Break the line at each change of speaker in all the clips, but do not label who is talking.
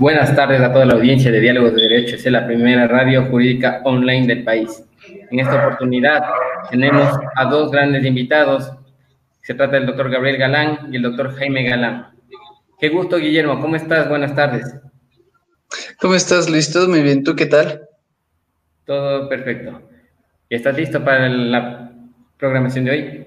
Buenas tardes a toda la audiencia de Diálogos de Derecho. Es la primera radio jurídica online del país. En esta oportunidad tenemos a dos grandes invitados. Se trata del doctor Gabriel Galán y el doctor Jaime Galán. Qué gusto, Guillermo. ¿Cómo estás? Buenas tardes.
¿Cómo estás, Luis? Todo muy bien. ¿Tú qué tal?
Todo perfecto. ¿Estás listo para la programación de hoy?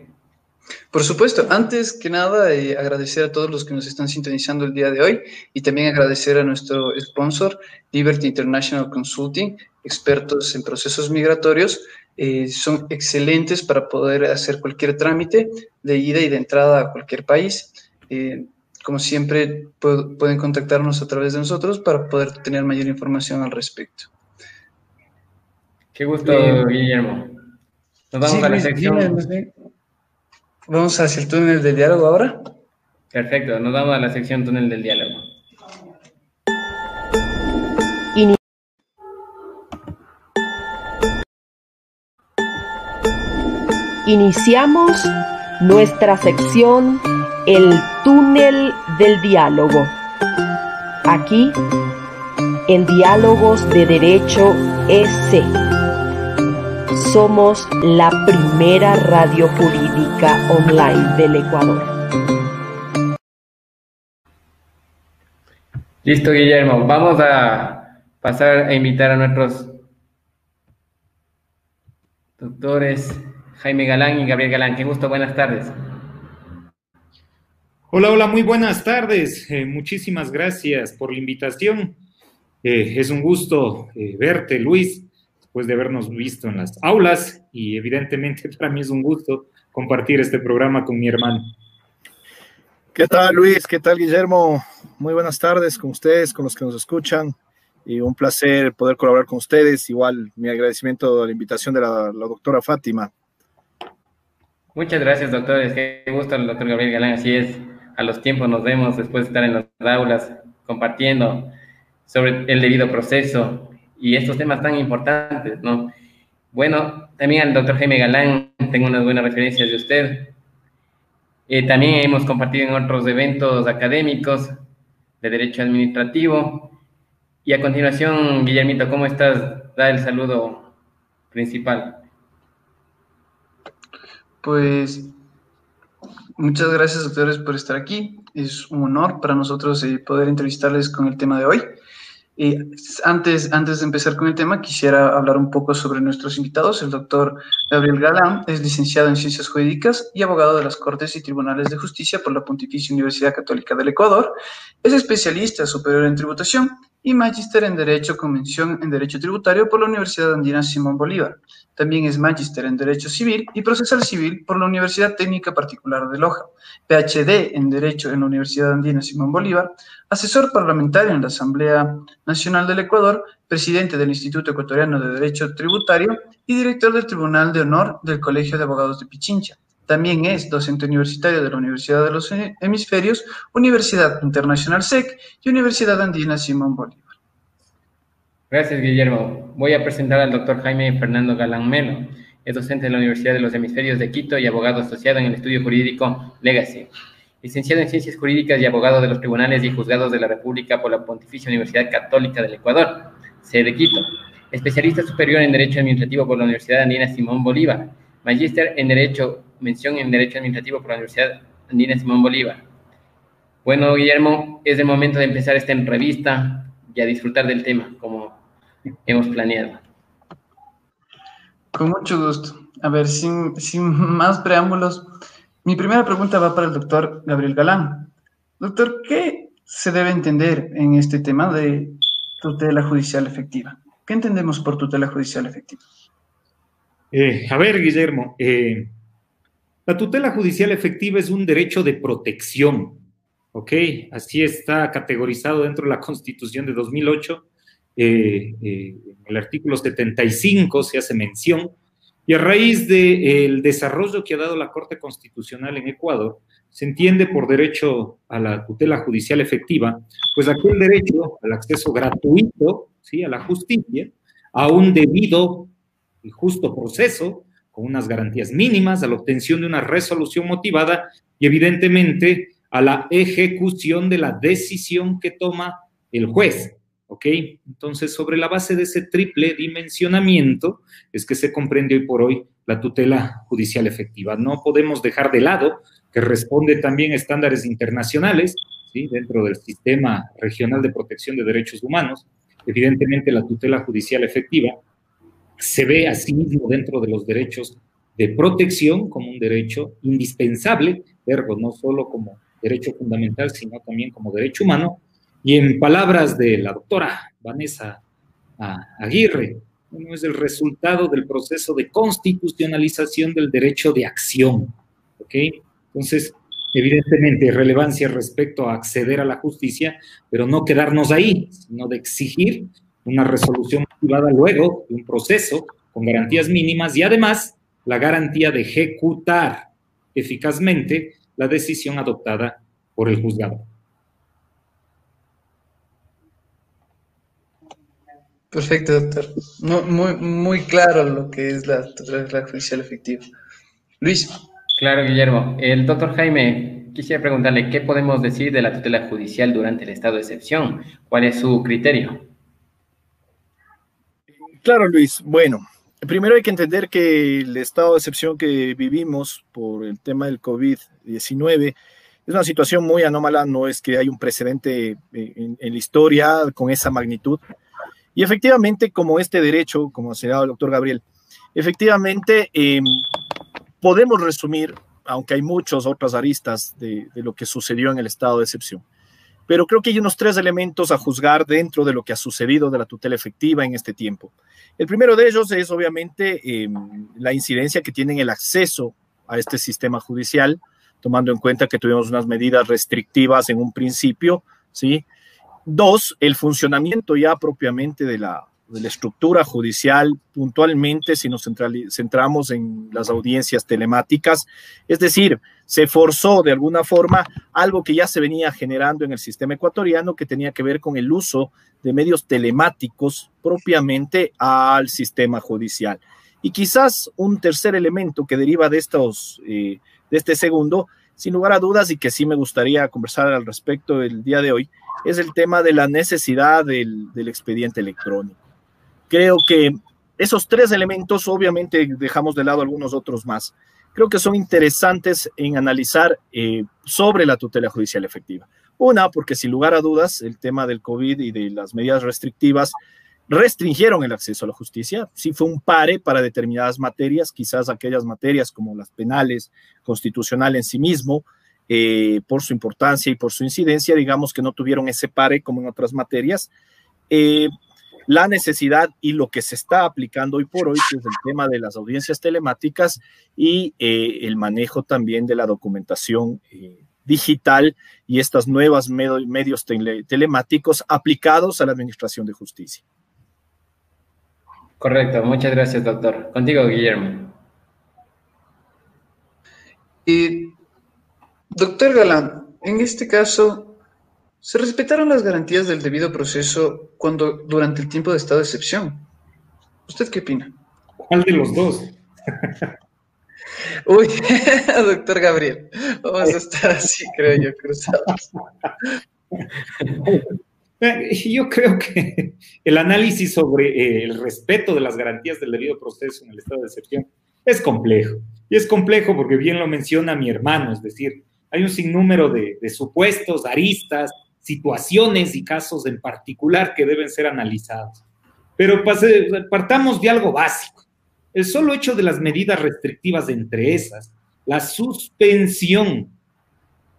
Por supuesto, antes que nada, eh, agradecer a todos los que nos están sintonizando el día de hoy y también agradecer a nuestro sponsor, Liberty International Consulting, expertos en procesos migratorios. Eh, son excelentes para poder hacer cualquier trámite de ida y de entrada a cualquier país. Eh, como siempre, pueden contactarnos a través de nosotros para poder tener mayor información al respecto.
Qué gusto, Guillermo. Nos vamos a la sección.
Vamos hacia el túnel del diálogo ahora.
Perfecto, nos vamos a la sección túnel del diálogo.
Iniciamos nuestra sección El túnel del diálogo. Aquí, en Diálogos de Derecho S somos la primera radio jurídica online del Ecuador.
Listo, Guillermo. Vamos a pasar a invitar a nuestros doctores Jaime Galán y Gabriel Galán. Qué gusto, buenas tardes.
Hola, hola, muy buenas tardes. Eh, muchísimas gracias por la invitación. Eh, es un gusto eh, verte, Luis después de habernos visto en las aulas y evidentemente para mí es un gusto compartir este programa con mi hermano.
¿Qué tal Luis? ¿Qué tal Guillermo? Muy buenas tardes con ustedes, con los que nos escuchan y un placer poder colaborar con ustedes. Igual mi agradecimiento a la invitación de la, doctora Fátima.
Muchas gracias, doctores. Qué gusto el doctor Gabriel Galán. Así es, a los tiempos nos vemos después de estar en las aulas compartiendo sobre el debido proceso y estos temas tan importantes, ¿no? Bueno, también al doctor Jaime Galán, tengo unas buenas referencias de usted. Eh, también hemos compartido en otros eventos académicos de Derecho Administrativo. Y a continuación, Guillermito, ¿cómo estás? Da el saludo principal.
Pues muchas gracias, doctores, por estar aquí. Es un honor para nosotros eh, poder entrevistarles con el tema de hoy. Y antes, antes de empezar con el tema, quisiera hablar un poco sobre nuestros invitados. El doctor Gabriel Galán es licenciado en Ciencias Jurídicas y abogado de las Cortes y Tribunales de Justicia por la Pontificia Universidad Católica del Ecuador. Es especialista superior en tributación y magíster en Derecho Convención en Derecho Tributario por la Universidad Andina Simón Bolívar. También es magíster en Derecho Civil y Procesal Civil por la Universidad Técnica Particular de Loja, PhD en Derecho en la Universidad Andina Simón Bolívar, asesor parlamentario en la Asamblea Nacional del Ecuador, presidente del Instituto Ecuatoriano de Derecho Tributario y director del Tribunal de Honor del Colegio de Abogados de Pichincha. También es docente universitario de la Universidad de los Hemisferios, Universidad Internacional SEC y Universidad Andina Simón Bolívar.
Gracias, Guillermo. Voy a presentar al doctor Jaime Fernando Galán Melo. Es docente de la Universidad de los Hemisferios de Quito y abogado asociado en el estudio jurídico Legacy. Licenciado en Ciencias Jurídicas y abogado de los Tribunales y Juzgados de la República por la Pontificia Universidad Católica del Ecuador, sede Quito. Especialista superior en Derecho Administrativo por la Universidad Andina Simón Bolívar. Magíster en Derecho mención en Derecho Administrativo por la Universidad Andina Simón Bolívar. Bueno, Guillermo, es el momento de empezar esta entrevista y a disfrutar del tema, como hemos planeado.
Con mucho gusto. A ver, sin, sin más preámbulos, mi primera pregunta va para el doctor Gabriel Galán. Doctor, ¿qué se debe entender en este tema de tutela judicial efectiva? ¿Qué entendemos por tutela judicial efectiva?
Eh, a ver, Guillermo, eh, la tutela judicial efectiva es un derecho de protección, ¿ok? Así está categorizado dentro de la Constitución de 2008. Eh, eh, en el artículo 75 se hace mención y a raíz del desarrollo que ha dado la Corte Constitucional en Ecuador, se entiende por derecho a la tutela judicial efectiva, pues aquel derecho al acceso gratuito. A la justicia, a un debido y justo proceso, con unas garantías mínimas a la obtención de una resolución motivada y evidentemente a la ejecución de la decisión que toma el juez. ¿Ok? Entonces, sobre la base de ese triple dimensionamiento es que se comprende hoy por hoy la tutela judicial efectiva. No podemos dejar de lado que responde también a estándares internacionales, ¿sí? dentro del sistema regional de protección de derechos humanos. Evidentemente, la tutela judicial efectiva se ve a sí mismo dentro de los derechos de protección como un derecho indispensable, ergo, no solo como derecho fundamental, sino también como derecho humano. Y en palabras de la doctora Vanessa Aguirre, uno es el resultado del proceso de constitucionalización del derecho de acción. ¿ok? Entonces, evidentemente, relevancia respecto a acceder a la justicia, pero no quedarnos ahí, sino de exigir una resolución motivada luego de un proceso con garantías mínimas y además la garantía de ejecutar eficazmente la decisión adoptada por el juzgado.
Perfecto, doctor. Muy, muy, claro lo que es la tutela judicial efectiva. Luis.
Claro, Guillermo. El doctor Jaime, quisiera preguntarle qué podemos decir de la tutela judicial durante el estado de excepción. ¿Cuál es su criterio?
Claro, Luis. Bueno, primero hay que entender que el estado de excepción que vivimos por el tema del COVID-19 es una situación muy anómala, no es que hay un precedente en, la historia con esa magnitud. Y efectivamente, como este derecho, como señalado el doctor Gabriel, efectivamente em, podemos resumir, aunque hay muchas otras aristas de, de, lo que sucedió en el estado de excepción. Pero creo que hay unos tres elementos a juzgar dentro de lo que ha sucedido de la tutela efectiva en este tiempo. El primero de ellos es obviamente em, la incidencia que tienen el acceso a este sistema judicial, tomando en cuenta que tuvimos unas medidas restrictivas en un principio, ¿sí? Dos, el funcionamiento ya propiamente de la, estructura judicial, puntualmente si nos centramos en las audiencias telemáticas, es decir, se forzó de alguna forma algo que ya se venía generando en el sistema ecuatoriano que tenía que ver con el uso de medios telemáticos propiamente al sistema judicial. Y quizás un tercer elemento que deriva de, estos, eh, de este segundo, sin lugar a dudas y que sí me gustaría conversar al respecto el día de hoy, es el tema de la necesidad del, expediente electrónico. Creo que esos tres elementos, obviamente dejamos de lado algunos otros más, creo que son interesantes en analizar eh, sobre la tutela judicial efectiva. Una, porque sin lugar a dudas, el tema del COVID y de las medidas restrictivas restringieron el acceso a la justicia. Sí fue un pare para determinadas materias, quizás aquellas materias como las penales, constitucional en sí mismo, eh, por su importancia y por su incidencia, digamos que no tuvieron ese pare como en otras materias. Eh, la necesidad y lo que se está aplicando hoy por hoy, que es el tema de las audiencias telemáticas y eh, el manejo también de la documentación eh, digital y estas nuevas medios telemáticos aplicados a la Administración de Justicia.
Correcto, muchas gracias, doctor. Contigo, Guillermo.
Y, doctor Galán, en este caso, ¿Se respetaron las garantías del debido proceso cuando durante el tiempo de estado de excepción? ¿Usted qué opina?
¿Cuál de los dos?
Uy, doctor Gabriel, vamos a estar así, creo yo, cruzados.
Yo creo que el análisis sobre eh, el respeto de las garantías del debido proceso en el estado de excepción es complejo. Y es complejo porque bien lo menciona mi hermano, es decir, hay un sinnúmero de, de supuestos, aristas, situaciones y casos en particular que deben ser analizados. Pero partamos de algo básico. El solo hecho de las medidas restrictivas entre esas, la suspensión,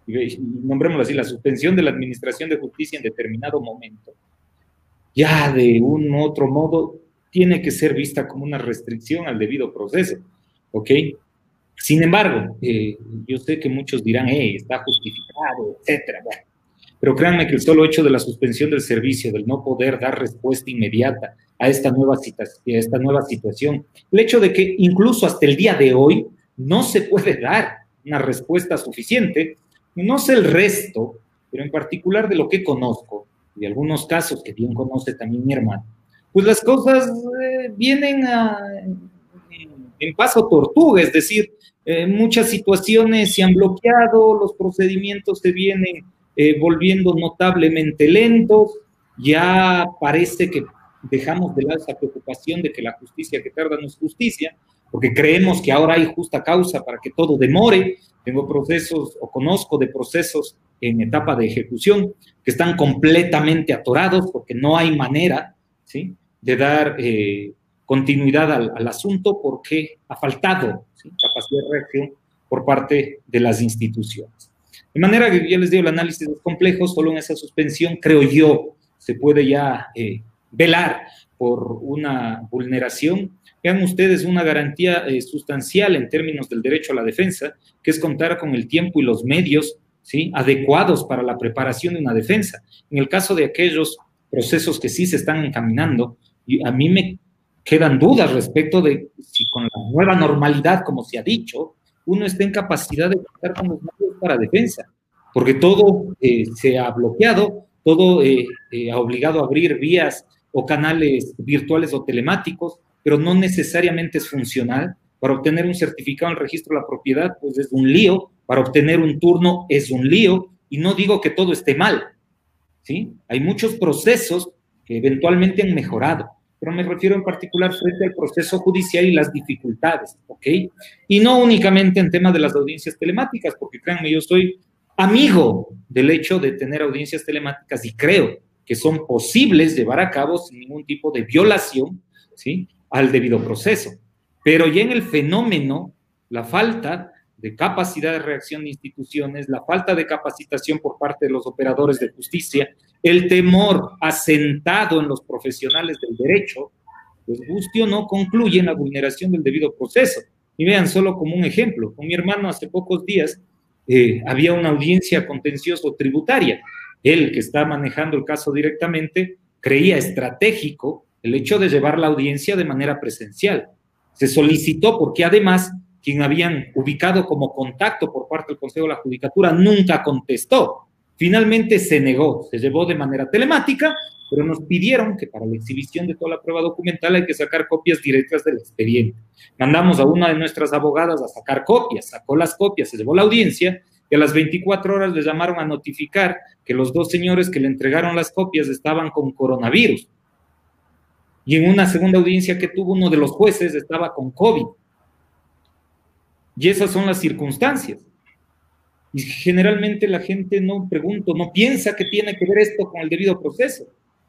nombrémoslo así, la suspensión de la Administración de Justicia en determinado momento, ya de un u otro modo tiene que ser vista como una restricción al debido proceso, ¿ok? Sin embargo, eh, yo sé que muchos dirán, eh, está justificado, etcétera. Pero créanme que el solo hecho de la suspensión del servicio, del no poder dar respuesta inmediata a esta nueva, a esta nueva situación, el hecho de que incluso hasta el día de hoy no se puede dar una respuesta suficiente, no sé el resto, pero en particular de lo que conozco, y algunos casos que bien conoce también mi hermano, pues las cosas eh, vienen a, en paso tortuga, es decir, muchas situaciones se han bloqueado, los procedimientos se vienen eh, volviendo notablemente lentos, ya parece que dejamos de lado esa preocupación de que la justicia que tarda no es justicia, porque creemos que ahora hay justa causa para que todo demore. Tengo procesos o conozco de procesos en etapa de ejecución que están completamente atorados porque no hay manera ¿sí? de dar eh, continuidad al, asunto porque ha faltado de reacción por parte de las instituciones. De manera que ya les digo, el análisis es complejo, solo en esa suspensión, creo yo, se puede ya eh, velar por una vulneración. Vean ustedes una garantía eh, sustancial en términos del derecho a la defensa, que es contar con el tiempo y los medios ¿sí? adecuados para la preparación de una defensa. En el caso de aquellos procesos que sí se están encaminando, a mí me quedan dudas respecto de si con la nueva normalidad, como se ha dicho, uno está en capacidad de contar con los medios para defensa, porque todo eh, se ha bloqueado, todo eh, eh, ha obligado a abrir vías o canales virtuales o telemáticos, pero no necesariamente es funcional. Para obtener un certificado en registro de la propiedad, pues es un lío. Para obtener un turno es un lío. Y no digo que todo esté mal, ¿sí? Hay muchos procesos que eventualmente han mejorado, pero me refiero en particular frente al proceso judicial y las dificultades, ¿ok? Y no únicamente en tema de las audiencias telemáticas, porque créanme, yo soy amigo del hecho de tener audiencias telemáticas y creo que son posibles llevar a cabo sin ningún tipo de violación, ¿sí? Al debido proceso. Pero ya en el fenómeno, la falta de capacidad de reacción de instituciones, la falta de capacitación por parte de los operadores de justicia, el temor asentado en los profesionales del derecho, pues guste o no concluye en la vulneración del debido proceso. Y vean solo como un ejemplo, con mi hermano hace pocos días eh, había una audiencia contencioso tributaria. Él, que está manejando el caso directamente, creía estratégico el hecho de llevar la audiencia de manera presencial. Se solicitó porque además quien habían ubicado como contacto por parte del Consejo de la Judicatura nunca contestó. Finalmente se negó, se llevó de manera telemática, pero nos pidieron que para la exhibición de toda la prueba documental hay que sacar copias directas del expediente. Mandamos a una de nuestras abogadas a sacar copias, sacó las copias, se llevó la audiencia y a las 24 horas le llamaron a notificar que los dos señores que le entregaron las copias estaban con coronavirus. Y en una segunda audiencia que tuvo uno de los jueces estaba con COVID. Y esas son las circunstancias. Y generalmente la gente no pregunta, no piensa que tiene que ver esto con el debido proceso.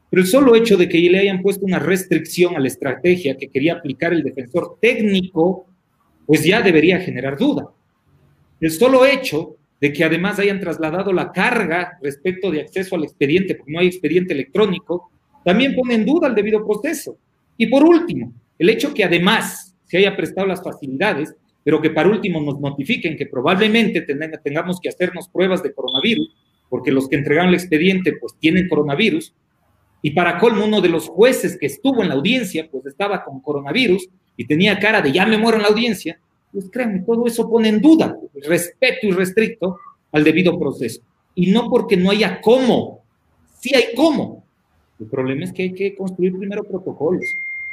Pero el solo hecho de que le hayan puesto una restricción a la estrategia que quería aplicar el defensor técnico, pues ya debería generar duda. El solo hecho de que además hayan trasladado la carga respecto de acceso al expediente, porque no hay expediente electrónico, también pone en duda el debido proceso. Y por último, el hecho que además se haya prestado las facilidades pero que para último nos notifiquen que probablemente tengamos que hacernos pruebas de coronavirus, porque los que entregaron el expediente pues tienen coronavirus, y para colmo uno de los jueces que estuvo en la audiencia pues estaba con coronavirus y tenía cara de ya me muero en la audiencia, pues créanme, todo eso pone en duda el respeto irrestricto al debido proceso. Y no porque no haya cómo, sí hay cómo. El problema es que hay que construir primero protocolos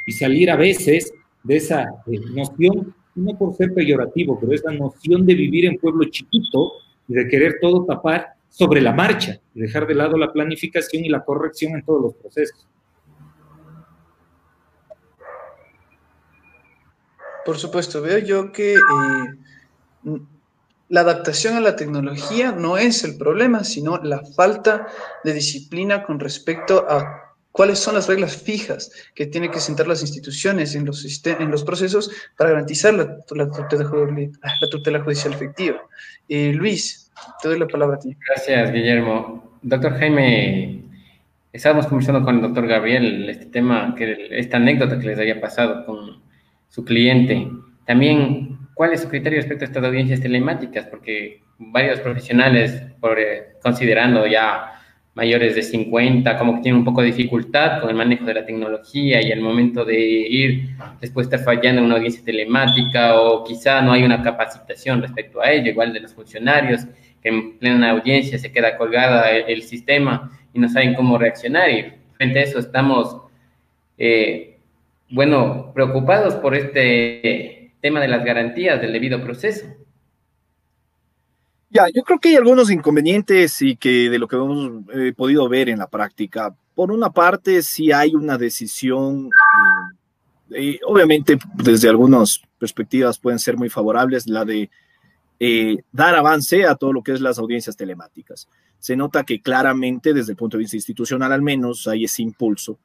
y salir a veces de esa eh, noción no por ser peyorativo, pero esa noción de vivir en pueblo chiquito y de querer todo tapar sobre la marcha y dejar de lado la planificación y la corrección en todos los procesos.
Por supuesto, veo yo que eh, la adaptación a la tecnología no es el problema, sino la falta de disciplina con respecto a cuáles son las reglas fijas que tienen que sentar las instituciones en los, procesos para garantizar la, la, tutela, judicial efectiva. Luis, te doy la palabra a ti.
Gracias, Guillermo. Doctor Jaime, estábamos conversando con el doctor Gabriel este tema, que esta anécdota que les había pasado con su cliente. También, ¿cuál es su criterio respecto a estas audiencias telemáticas? Porque varios profesionales, eh, considerando ya mayores de 50, como que tienen un poco de dificultad con el manejo de la tecnología y el momento de ir, después estar fallando una audiencia telemática o quizá no hay una capacitación respecto a ello, igual de los funcionarios, que en plena audiencia se queda colgada el, sistema y no saben cómo reaccionar y frente a eso estamos, eh, bueno, preocupados por este tema de las garantías del debido proceso.
Ya, yo creo que hay algunos inconvenientes y que de lo que hemos eh, podido ver en la práctica, por una parte, sí hay una decisión, eh, obviamente desde algunas perspectivas pueden ser muy favorables, la de eh, dar avance a todo lo que es las audiencias telemáticas. Se nota que claramente, desde el punto de vista institucional al menos, hay ese impulso,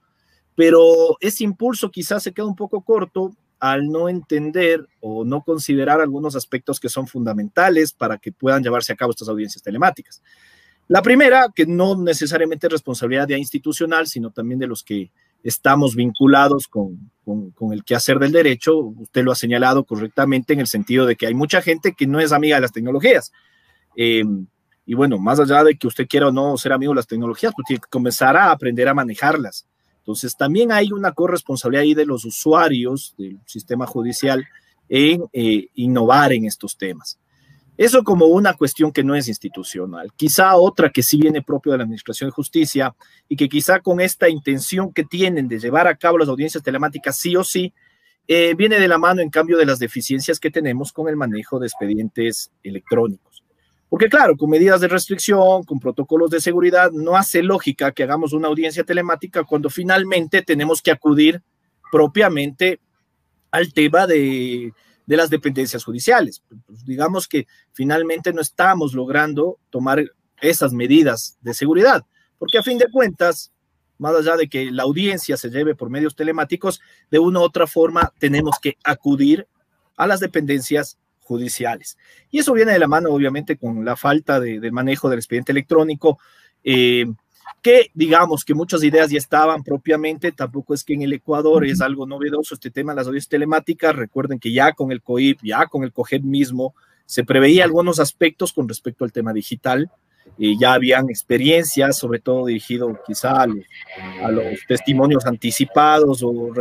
pero ese impulso quizás se queda un poco corto al no entender o no considerar algunos aspectos que son fundamentales para que puedan llevarse a cabo estas audiencias telemáticas. La primera, que no necesariamente es responsabilidad ya institucional, sino también de los que estamos vinculados con, con, el quehacer del derecho. Usted lo ha señalado correctamente en el sentido de que hay mucha gente que no es amiga de las tecnologías. Eh, y bueno, más allá de que usted quiera o no ser amigo de las tecnologías, pues tiene que comenzar a aprender a manejarlas. Entonces, también hay una corresponsabilidad ahí de los usuarios del sistema judicial en eh, innovar en estos temas. Eso como una cuestión que no es institucional. Quizá otra que sí viene propio de la Administración de Justicia y que quizá con esta intención que tienen de llevar a cabo las audiencias telemáticas sí o sí, eh, viene de la mano en cambio de las deficiencias que tenemos con el manejo de expedientes electrónicos. Porque claro, con medidas de restricción, con protocolos de seguridad, no hace lógica que hagamos una audiencia telemática cuando finalmente tenemos que acudir propiamente al tema de las dependencias judiciales. Pues, digamos que finalmente no estamos logrando tomar esas medidas de seguridad, porque a fin de cuentas, más allá de que la audiencia se lleve por medios telemáticos, de una u otra forma tenemos que acudir a las dependencias judiciales. Y eso viene de la mano, obviamente, con la falta de, manejo del expediente electrónico. Eh, que digamos que muchas ideas ya estaban propiamente, tampoco es que en el Ecuador es algo novedoso este tema de las audiencias telemáticas, recuerden que ya con el COIP, ya con el COGED mismo, se preveía algunos aspectos con respecto al tema digital, y ya habían experiencias, sobre todo dirigido quizá a los, testimonios anticipados o,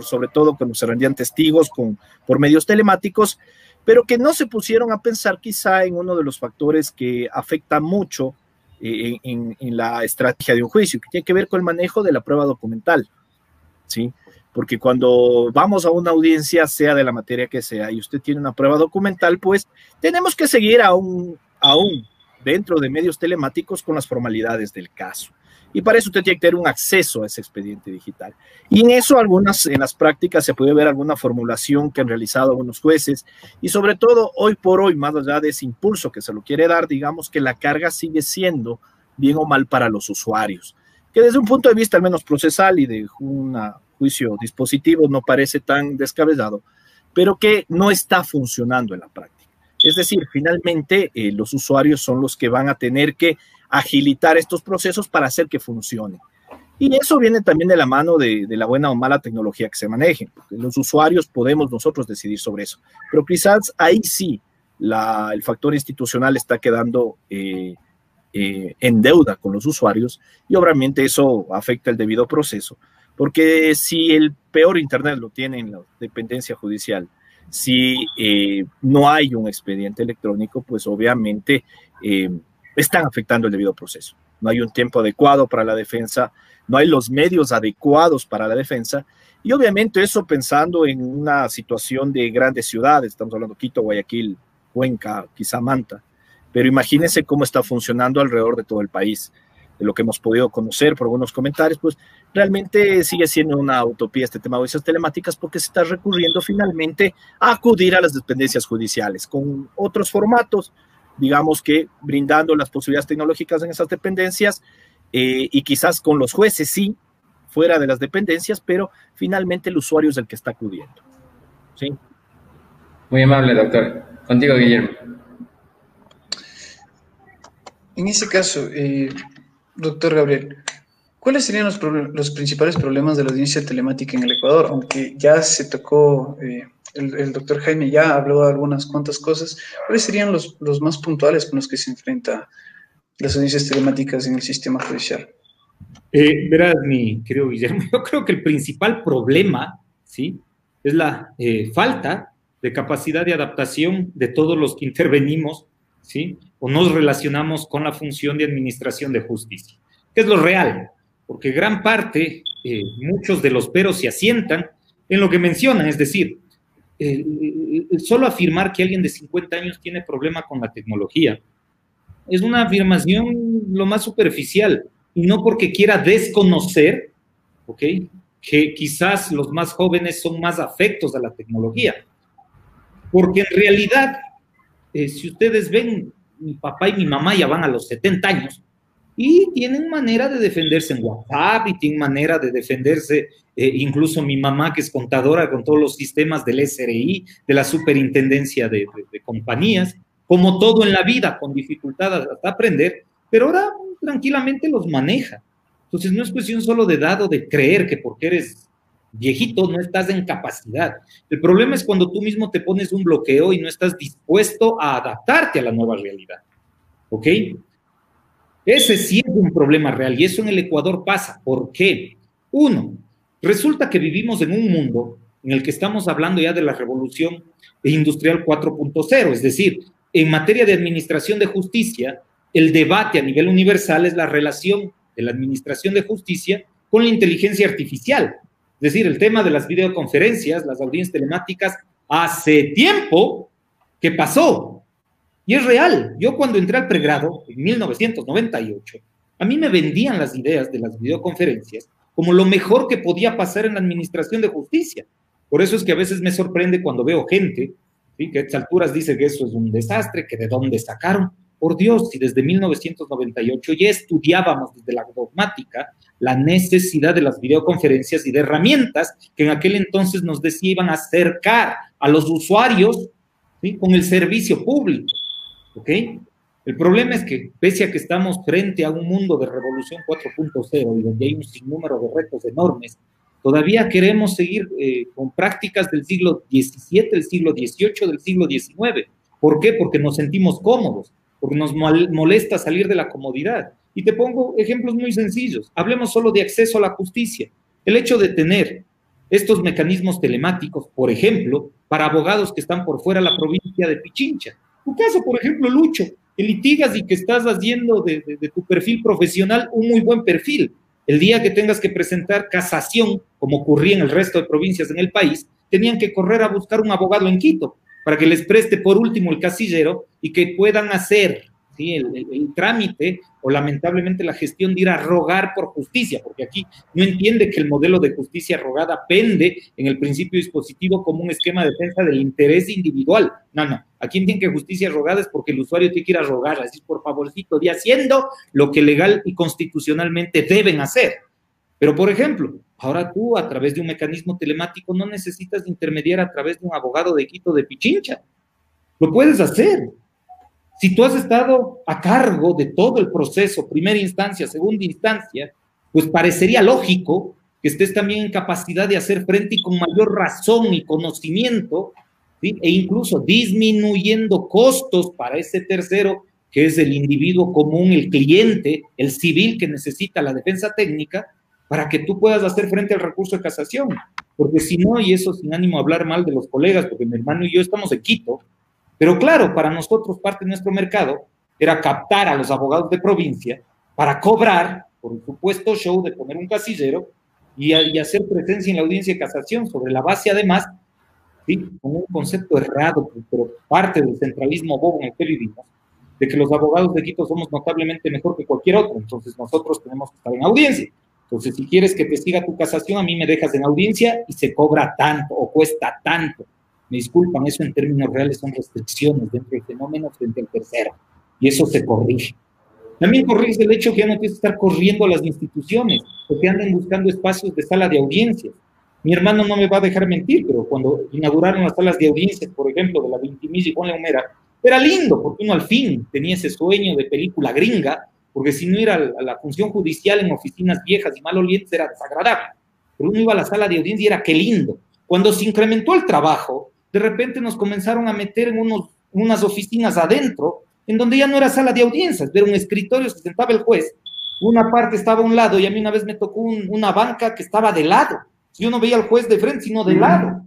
sobre todo cuando se rendían testigos con, por medios telemáticos, pero que no se pusieron a pensar quizá en uno de los factores que afecta mucho en, la estrategia de un juicio, que tiene que ver con el manejo de la prueba documental, ¿sí? Porque cuando vamos a una audiencia, sea de la materia que sea, y usted tiene una prueba documental, pues tenemos que seguir aún, aún dentro de medios telemáticos con las formalidades del caso. Y para eso usted tiene que tener un acceso a ese expediente digital. Y en eso, algunas, en las prácticas se puede ver alguna formulación que han realizado algunos jueces. Y sobre todo, hoy por hoy, más allá de ese impulso que se lo quiere dar, digamos que la carga sigue siendo bien o mal para los usuarios. Que desde un punto de vista al menos procesal y de un juicio dispositivo no parece tan descabellado, pero que no está funcionando en la práctica. Es decir, finalmente eh, los usuarios son los que van a tener que agilitar estos procesos para hacer que funcione. Y eso viene también de la mano de, la buena o mala tecnología que se maneje, los usuarios podemos nosotros decidir sobre eso. Pero quizás ahí sí el factor institucional está quedando eh, eh, en deuda con los usuarios y obviamente eso afecta el debido proceso. Porque si el peor Internet lo tiene en la dependencia judicial, si eh, no hay un expediente electrónico, pues obviamente están afectando el debido proceso. No hay un tiempo adecuado para la defensa, no hay los medios adecuados para la defensa. Y obviamente eso pensando en una situación de grandes ciudades, estamos hablando de Quito, Guayaquil, Cuenca, quizá Manta, pero imagínense cómo está funcionando alrededor de todo el país. De lo que hemos podido conocer por algunos comentarios, pues realmente sigue siendo una utopía este tema de audiencias telemáticas porque se está recurriendo finalmente a acudir a las dependencias judiciales con otros formatos, digamos que brindando las posibilidades tecnológicas en esas dependencias eh, y quizás con los jueces sí, fuera de las dependencias, pero finalmente el usuario es el que está acudiendo. ¿sí?
Muy amable, doctor. Contigo, Guillermo.
En ese caso, eh, doctor Gabriel, ¿cuáles serían los, los, principales problemas de la audiencia telemática en el Ecuador? Aunque ya se tocó eh, el, doctor Jaime ya habló de algunas cuantas cosas. ¿Cuáles serían los, los más puntuales con los que se enfrenta las audiencias telemáticas en el sistema judicial?
Eh, verás, mi querido Guillermo, yo creo que el principal problema, ¿sí? Es la eh, falta de capacidad de adaptación de todos los que intervenimos, ¿sí? O nos relacionamos con la función de administración de justicia, que es lo real, porque gran parte, eh, muchos de los peros se asientan en lo que mencionan, es decir, solo afirmar que alguien de 50 años tiene problema con la tecnología es una afirmación lo más superficial. y no porque quiera desconocer, ¿ok? Que quizás los más jóvenes son más afectos a la tecnología. Porque en realidad, eh, si ustedes ven, mi papá y mi mamá ya van a los 70 años y tienen manera de defenderse en WhatsApp y tienen manera de defenderse, eh, incluso mi mamá que es contadora con todos los sistemas del SRI, de la superintendencia de, compañías, como todo en la vida, con dificultad hasta aprender, pero ahora tranquilamente los maneja. Entonces no es cuestión solo de dado de creer que porque eres viejito no estás en capacidad. El problema es cuando tú mismo te pones un bloqueo y no estás dispuesto a adaptarte a la nueva realidad. ¿Ok? Ese sí es un problema real y eso en el Ecuador pasa. ¿Por qué? Uno, resulta que vivimos en un mundo en el que estamos hablando ya de la revolución industrial 4.0, es decir, en materia de administración de justicia, el debate a nivel universal es la relación de la administración de justicia con la inteligencia artificial. Es decir, el tema de las videoconferencias, las audiencias telemáticas, hace tiempo que pasó. Y es real. Yo cuando entré al pregrado, en 1998, a mí me vendían las ideas de las videoconferencias como lo mejor que podía pasar en la administración de justicia. Por eso es que a veces me sorprende cuando veo gente que a estas alturas dice que eso es un desastre, que de dónde sacaron. Por Dios, si desde 1998 ya estudiábamos desde la dogmática la necesidad de las videoconferencias y de herramientas que en aquel entonces nos decían acercar a los usuarios con el servicio público. ¿Ok? El problema es que, pese a que estamos frente a un mundo de revolución 4.0 y donde hay un sinnúmero de retos enormes, todavía queremos seguir eh, con prácticas del siglo XVII, del siglo XVIII, del siglo XIX. ¿Por qué? Porque nos sentimos cómodos porque nos molesta salir de la comodidad. Y te pongo ejemplos muy sencillos. Hablemos solo de acceso a la justicia. El hecho de tener estos mecanismos telemáticos, por ejemplo, para abogados que están por fuera de la provincia de Pichincha. Tu caso, por ejemplo, Lucho, que litigas y que estás haciendo de, de tu perfil profesional un muy buen perfil. El día que tengas que presentar casación, como ocurría en el resto de provincias en el país, tenían que correr a buscar un abogado en Quito para que les preste por último el casillero y que puedan hacer el, trámite o lamentablemente la gestión de ir a rogar por justicia, porque aquí no entiende que el modelo de justicia rogada pende en el principio dispositivo como un esquema de defensa del interés individual. No, no, aquí entiende que justicia rogada es porque el usuario tiene que ir a rogar, así por favorcito, de haciendo lo que legal y constitucionalmente deben hacer. Pero, por ejemplo, ahora tú a través de un mecanismo telemático no necesitas intermediar a través de un abogado de Quito de Pichincha. Lo puedes hacer. Si tú has estado a cargo de todo el proceso, primera instancia, segunda instancia, pues parecería lógico que estés también en capacidad de hacer frente y con mayor razón y conocimiento, e incluso disminuyendo costos para ese tercero, que es el individuo común, el cliente, el civil que necesita la defensa técnica, para que tú puedas hacer frente al recurso de casación. Porque si no, y eso sin ánimo a hablar mal de los colegas, porque mi hermano y yo estamos en Quito, pero claro, para nosotros parte de nuestro mercado era captar a los abogados de provincia para cobrar por el supuesto show de poner un casillero y, hacer presencia en la audiencia de casación, sobre la base además, ¿sí? con un concepto errado, pero parte del centralismo bobo en el vivimos, de que los abogados de Quito somos notablemente mejor que cualquier otro, entonces nosotros tenemos que estar en audiencia. Entonces, si quieres que te siga tu casación, a mí me dejas en audiencia y se cobra tanto o cuesta tanto. Me disculpan, eso en términos reales son restricciones dentro del fenómeno frente al tercero. Y eso se corrige. También corrige el hecho que ya no tienes que estar corriendo a las instituciones, porque andan buscando espacios de sala de audiencias. Mi hermano no me va a dejar mentir, pero cuando inauguraron las salas de audiencias, por ejemplo, de la Vintimilla y Juan Humera, era lindo, porque uno al fin tenía ese sueño de película gringa, porque si no ir a la función judicial en oficinas viejas y malolientes era desagradable. Pero uno iba a la sala de audiencia y era qué lindo. Cuando se incrementó el trabajo, de repente nos comenzaron a meter en unos, unas oficinas adentro, en donde ya no era sala de audiencias, era un escritorio, se sentaba el juez, una parte estaba a un lado y a mí una vez me tocó una banca que estaba de lado. Yo no veía al juez de frente, sino de lado.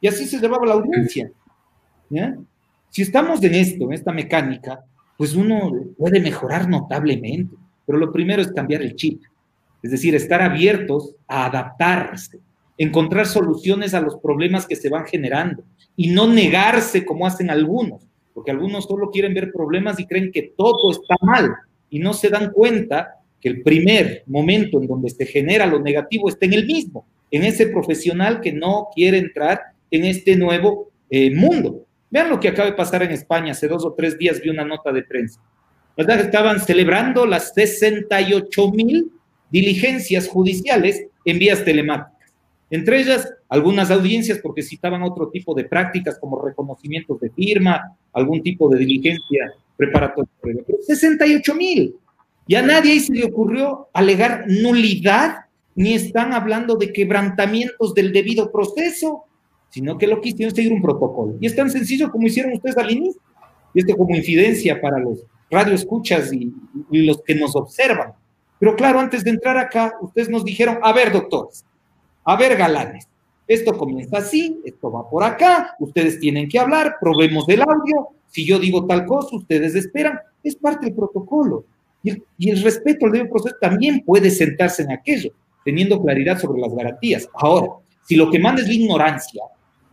Y así se llevaba la audiencia. Si estamos en esto, en esta mecánica, pues uno puede mejorar notablemente, pero lo primero es cambiar el chip, es decir, estar abiertos a adaptarse, encontrar soluciones a los problemas que se van generando y no negarse como hacen algunos, porque algunos solo quieren ver problemas y creen que todo está mal y no se dan cuenta que el primer momento en donde se genera lo negativo está en el mismo, en ese profesional que no quiere entrar en este nuevo eh, mundo. Vean lo que acaba de pasar en España. Hace dos o tres días vi una nota de prensa. ¿Verdad? Estaban celebrando las 68 mil diligencias judiciales en vías telemáticas. Entre ellas, algunas audiencias porque citaban otro tipo de prácticas como reconocimientos de firma, algún tipo de diligencia preparatoria. Pero 68 mil. Y a nadie se le ocurrió alegar nulidad, ni están hablando de quebrantamientos del debido proceso, sino que lo que hicieron seguir un protocolo. Y es tan sencillo como hicieron ustedes al inicio. Y esto como infidencia para los radioescuchas y los que nos observan. Pero claro, antes de entrar acá, ustedes nos dijeron, a ver, doctores, a ver, galanes, esto comienza así, esto va por acá, ustedes tienen que hablar, probemos el audio, si yo digo tal cosa, ustedes esperan, es parte del protocolo. Y el, respeto al debido proceso también puede sentarse en aquello, teniendo claridad sobre las garantías. Ahora, si lo que manda es la ignorancia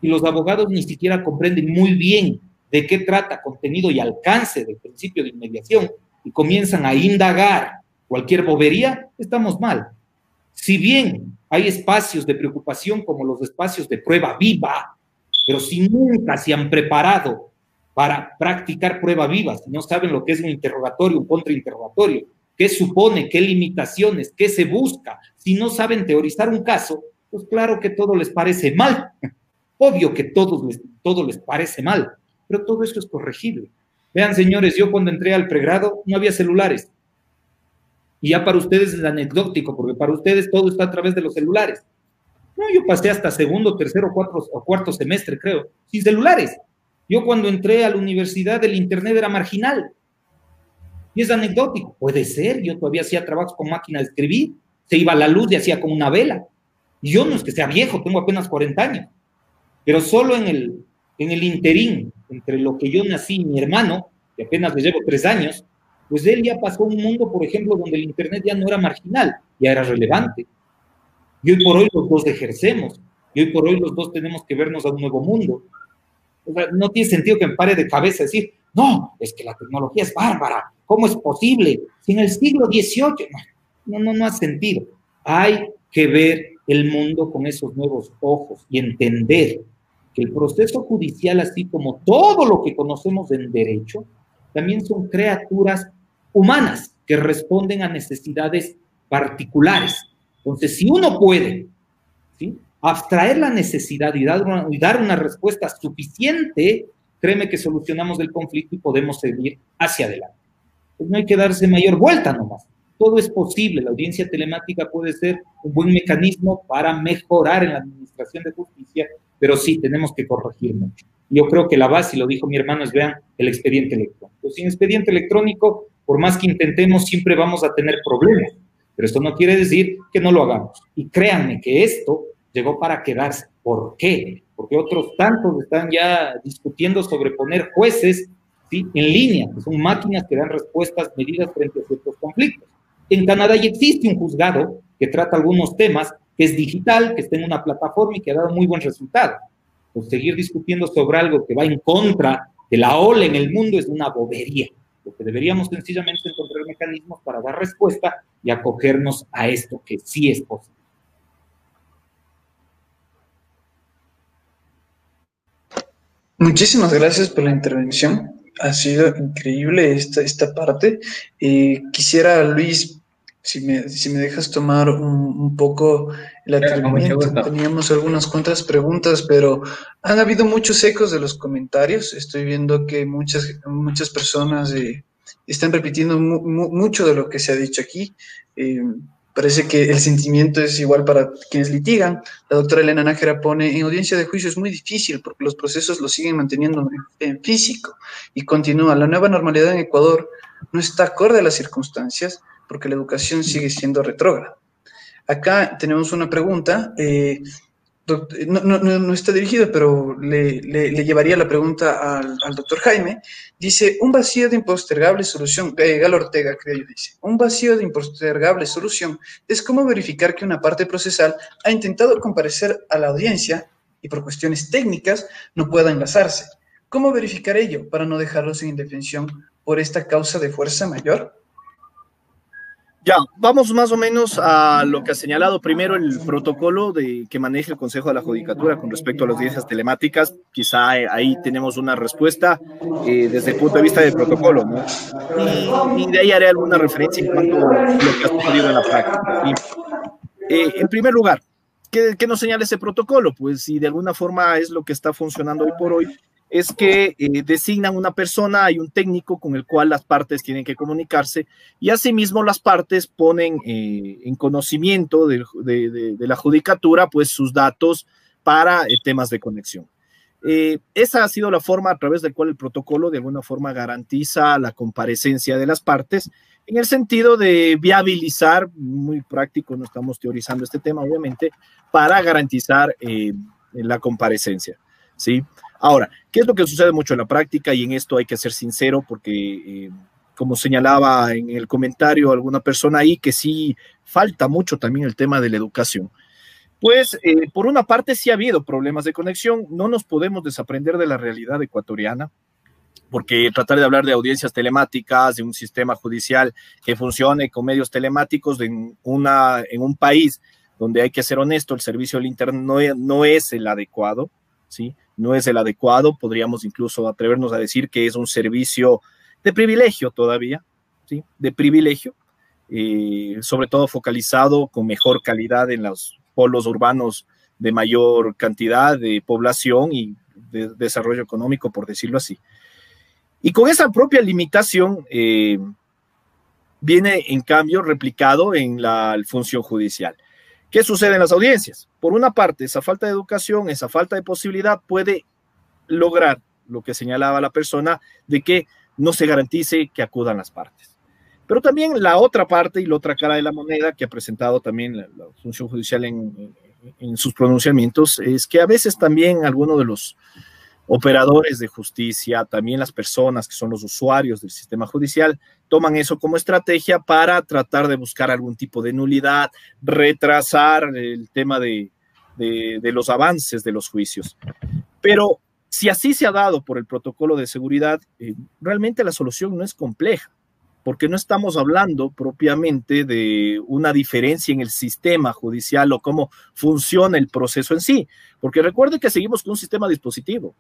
y los abogados ni siquiera comprenden muy bien de qué trata contenido y alcance del principio de inmediación y comienzan a indagar cualquier bobería, estamos mal. Si bien hay espacios de preocupación como los espacios de prueba viva, pero si nunca se han preparado para practicar prueba viva, si no saben lo que es un interrogatorio, un contrainterrogatorio, qué supone, qué limitaciones, qué se busca, si no saben teorizar un caso, pues claro que todo les parece mal. Obvio que todo les, todo les parece mal, pero todo esto es corregible. Vean, señores, yo cuando entré al pregrado no había celulares. Y ya para ustedes es anecdótico, porque para ustedes todo está a través de los celulares. No, yo pasé hasta segundo, tercero, cuarto o cuarto semestre, creo, sin celulares. Yo cuando entré a la universidad el internet era marginal. Y es anecdótico. Puede ser, yo todavía hacía trabajos con máquina de escribir, se iba la luz y hacía como una vela. Y yo no es que sea viejo, tengo apenas 40 años. Pero solo en el, en el interín, entre lo que yo nací y mi hermano, que apenas le llevo tres años, pues él ya pasó un mundo, por ejemplo, donde el Internet ya no era marginal, ya era relevante. Y hoy por hoy los dos ejercemos, y hoy por hoy los dos tenemos que vernos a un nuevo mundo no tiene sentido que me pare de cabeza decir, no, es que la tecnología es bárbara, ¿cómo es posible? Si en el siglo XVIII, no, no, no ha sentido. Hay que ver el mundo con esos nuevos ojos y entender que el proceso judicial, así como todo lo que conocemos en derecho, también son criaturas humanas que responden a necesidades particulares. Entonces, si uno puede ¿sí? abstraer la necesidad y dar, una, respuesta suficiente, créeme que solucionamos el conflicto y podemos seguir hacia adelante. Pues no hay que darse mayor vuelta nomás. Todo es posible. La audiencia telemática puede ser un buen mecanismo para mejorar en la administración de justicia, pero sí tenemos que corregir mucho. Yo creo que la base, y lo dijo mi hermano, es vean el expediente electrónico. Sin expediente electrónico, por más que intentemos, siempre vamos a tener problemas. Pero esto no quiere decir que no lo hagamos. Y créanme que esto llegó para quedarse. ¿Por qué? Porque otros tantos están ya discutiendo sobre poner jueces en línea, que son máquinas que dan respuestas medidas frente a ciertos conflictos. En Canadá ya existe un juzgado que trata algunos temas, que es digital, que está en una plataforma y que ha dado muy buen resultado. Pues seguir discutiendo sobre algo que va en contra de la ola en el mundo es una bobería. Lo que deberíamos sencillamente encontrar mecanismos para dar respuesta y acogernos a esto que sí es posible.
Muchísimas gracias por la intervención. Ha sido increíble esta, esta parte. Eh, quisiera, Luis, si me, si me dejas tomar un, poco el atrevimiento. Teníamos algunas cuantas preguntas, pero han habido muchos ecos de los comentarios. Estoy viendo que muchas, muchas personas eh, están repitiendo mucho de lo que se ha dicho aquí. Eh, Parece que el sentimiento es igual para quienes litigan. La doctora Elena Nájera pone, en audiencia de juicio es muy difícil porque los procesos lo siguen manteniendo en físico. Y continúa, la nueva normalidad en Ecuador no está acorde a las circunstancias porque la educación sigue siendo retrógrada. Acá tenemos una pregunta. Eh, no, está dirigido, pero le, llevaría la pregunta al, doctor Jaime. Dice, un vacío de impostergable solución, eh, Galo Ortega creo dice, un vacío de impostergable solución es como verificar que una parte procesal ha intentado comparecer a la audiencia y por cuestiones técnicas no pueda enlazarse. ¿Cómo verificar ello para no dejarlos en indefensión por esta causa de fuerza mayor?
Ya, vamos más o menos a lo que ha señalado primero el protocolo de, que maneja el Consejo de la Judicatura con respecto a las audiencias telemáticas. Quizá ahí tenemos una respuesta eh, desde el punto de vista del protocolo, ¿no? Y, de ahí haré alguna referencia en cuanto a lo que ha sucedido en la práctica. Eh, en primer lugar, ¿qué, ¿qué, nos señala ese protocolo? Pues si de alguna forma es lo que está funcionando hoy por hoy, es que eh, designan una persona, hay un técnico con el cual las partes tienen que comunicarse y asimismo las partes ponen eh, en conocimiento de, la judicatura pues sus datos para eh, temas de conexión. esa ha sido la forma a través del cual el protocolo de alguna forma garantiza la comparecencia de las partes en el sentido de viabilizar, muy práctico, no estamos teorizando este tema obviamente, para garantizar la comparecencia. ¿sí? Ahora, ¿qué es lo que sucede mucho en la práctica? Y en esto hay que ser sincero porque, eh, como señalaba en el comentario alguna persona ahí, que sí falta mucho también el tema de la educación. Pues, eh, por una parte, sí ha habido problemas de conexión, no nos podemos desaprender de la realidad ecuatoriana, porque tratar de hablar de audiencias telemáticas, de un sistema judicial que funcione con medios telemáticos en, una, en un país donde hay que ser honesto, el servicio del Internet no, no es el adecuado, no es el adecuado, podríamos incluso atrevernos a decir que es un servicio de privilegio todavía, ¿sí? de privilegio, eh, sobre todo focalizado con mejor calidad en los polos urbanos de mayor cantidad de población y de desarrollo económico, por decirlo así. Y con esa propia limitación eh, viene en cambio replicado en la función judicial. ¿Qué sucede en las audiencias? Por una parte, esa falta de educación, esa falta de posibilidad puede lograr lo que señalaba la persona de que no se garantice que acudan las partes. Pero también la otra parte y la otra cara de la moneda que ha presentado también la, función judicial en, en, sus pronunciamientos es que a veces también algunos de los operadores de justicia, también las personas que son los usuarios del sistema judicial, toman eso como estrategia para tratar de buscar algún tipo de nulidad, retrasar el tema de, los avances de los juicios. Pero si así se ha dado por el protocolo de seguridad, eh, realmente la solución no es compleja, porque no estamos hablando propiamente de una diferencia en el sistema judicial o cómo funciona el proceso en sí, porque recuerde que seguimos con un sistema dispositivo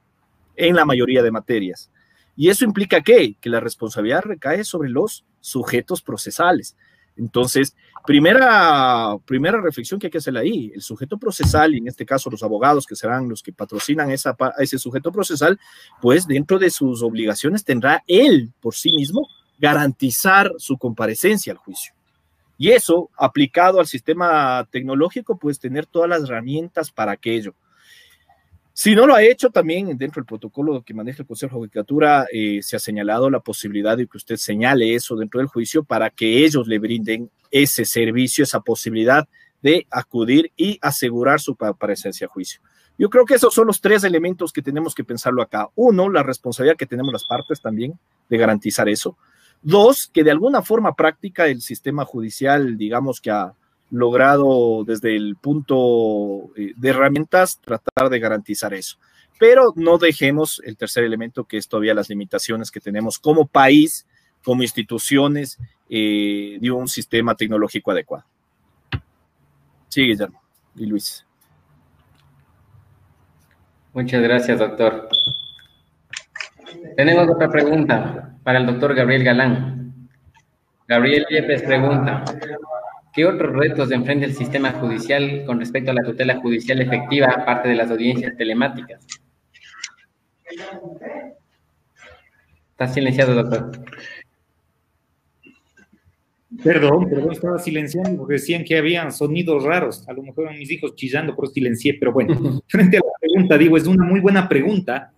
en la mayoría de materias. Y eso implica que, que la responsabilidad recae sobre los sujetos procesales. Entonces, primera, primera reflexión que hay que hacer ahí, el sujeto procesal, y en este caso los abogados que serán los que patrocinan a ese sujeto procesal, pues dentro de sus obligaciones tendrá él por sí mismo garantizar su comparecencia al juicio. Y eso, aplicado al sistema tecnológico, pues tener todas las herramientas para aquello. Si no lo ha hecho, también dentro del protocolo que maneja el Consejo de Judicatura eh, se ha señalado la posibilidad de que usted señale eso dentro del juicio para que ellos le brinden ese servicio, esa posibilidad de acudir y asegurar su presencia a juicio. Yo creo que esos son los tres elementos que tenemos que pensarlo acá. Uno, la responsabilidad que tenemos las partes también de garantizar eso. Dos, que de alguna forma práctica el sistema judicial, digamos que ha logrado desde el punto eh, de herramientas tratar de garantizar eso. Pero no dejemos el tercer elemento, que es todavía las limitaciones que tenemos como país, como instituciones, eh, de un sistema tecnológico adecuado. Sí, Guillermo y Luis.
Muchas gracias, doctor. Tenemos otra pregunta para el doctor Gabriel Galán. Gabriel Yepes pregunta, ¿Qué otros retos enfrenta el sistema judicial con respecto a la tutela judicial efectiva, aparte de las audiencias telemáticas? Está silenciado, doctor.
Perdón, perdón, estaba silenciando porque decían que habían sonidos raros. A lo mejor eran mis hijos chillando, pero silencié. Pero bueno, frente a la pregunta, digo, es una muy buena pregunta,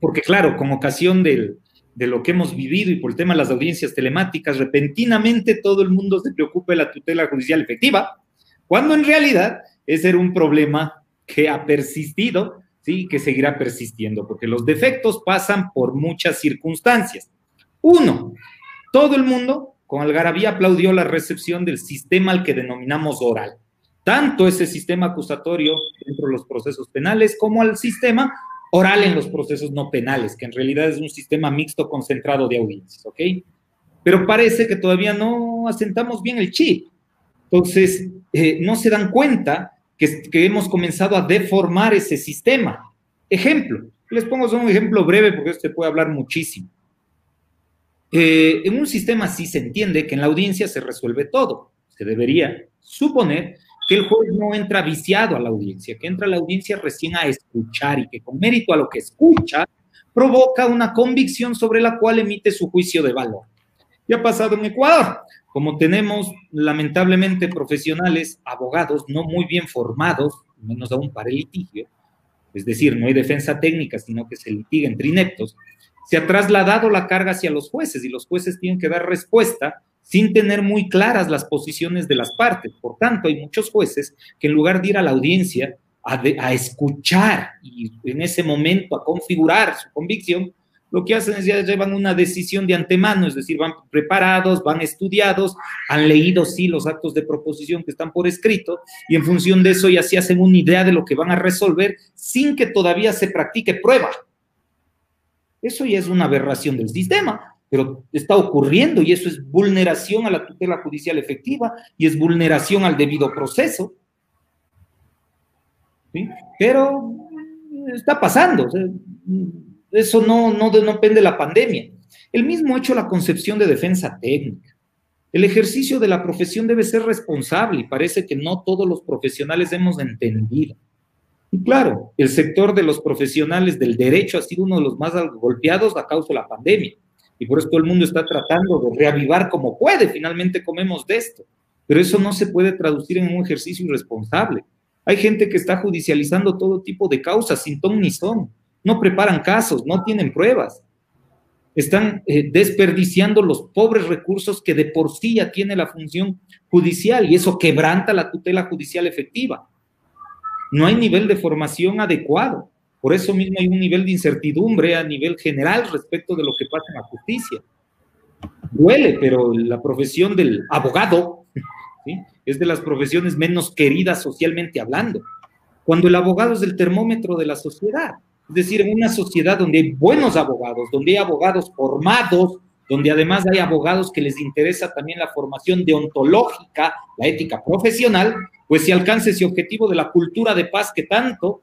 porque claro, con ocasión del, de lo que hemos vivido y por el tema de las audiencias telemáticas, repentinamente todo el mundo se preocupa de la tutela judicial efectiva, cuando en realidad ese era un problema que ha persistido, sí, que seguirá persistiendo, porque los defectos pasan por muchas circunstancias. Uno, todo el mundo con algarabía aplaudió la recepción del sistema al que denominamos oral, tanto ese sistema acusatorio dentro de los procesos penales como al sistema oral en los procesos no penales, que en realidad es un sistema mixto concentrado de audiencias, ¿ok? pero parece que todavía no asentamos bien el chip. Entonces, eh, no se dan cuenta que, que, hemos comenzado a deformar ese sistema. Ejemplo, les pongo un ejemplo breve porque esto puede hablar muchísimo. Eh, en un sistema así se entiende que en la audiencia se resuelve todo. Se debería suponer que el juez no entra viciado a la audiencia, que entra a la audiencia recién a escuchar y que con mérito a lo que escucha provoca una convicción sobre la cual emite su juicio de valor. ¿Qué ha pasado en Ecuador? Como tenemos lamentablemente profesionales, abogados no muy bien formados, menos aún para el litigio, es decir, no hay defensa técnica, sino que se litiga entre ineptos, se ha trasladado la carga hacia los jueces y los jueces tienen que dar respuesta sin tener muy claras las posiciones de las partes. Por tanto, hay muchos jueces que en lugar de ir a la audiencia a, escuchar y en ese momento a configurar su convicción, lo que hacen es ya llevan una decisión de antemano, es decir, van preparados, van estudiados, han leído, sí, los actos de proposición que están por escrito, y en función de eso ya se hacen una idea de lo que van a resolver sin que todavía se practique prueba. Eso ya es una aberración del sistema, pero está ocurriendo y eso es vulneración a la tutela judicial efectiva y es vulneración al debido proceso. Pero está pasando. eso no, no, no depende de la pandemia. El mismo hecho la concepción de defensa técnica. El ejercicio de la profesión debe ser responsable y parece que no todos los profesionales hemos entendido. Y claro, el sector de los profesionales del derecho ha sido uno de los más golpeados a causa de la pandemia. Y por eso todo el mundo está tratando de reavivar como puede. Finalmente comemos de esto. Pero eso no se puede traducir en un ejercicio irresponsable. Hay gente que está judicializando todo tipo de causas sin ton ni son. No preparan casos, no tienen pruebas. Están eh, desperdiciando los pobres recursos que de por sí ya tiene la función judicial y eso quebranta la tutela judicial efectiva. No hay nivel de formación adecuado. Por eso mismo hay un nivel de incertidumbre a nivel general respecto de lo que pasa en la justicia. Duele, pero la profesión del abogado es de las profesiones menos queridas socialmente hablando. Cuando el abogado es el termómetro de la sociedad. Es decir, en una sociedad donde hay buenos abogados, donde hay abogados formados, donde además hay abogados que les interesa también la formación deontológica, la ética profesional, pues se alcance ese objetivo de la cultura de paz que tanto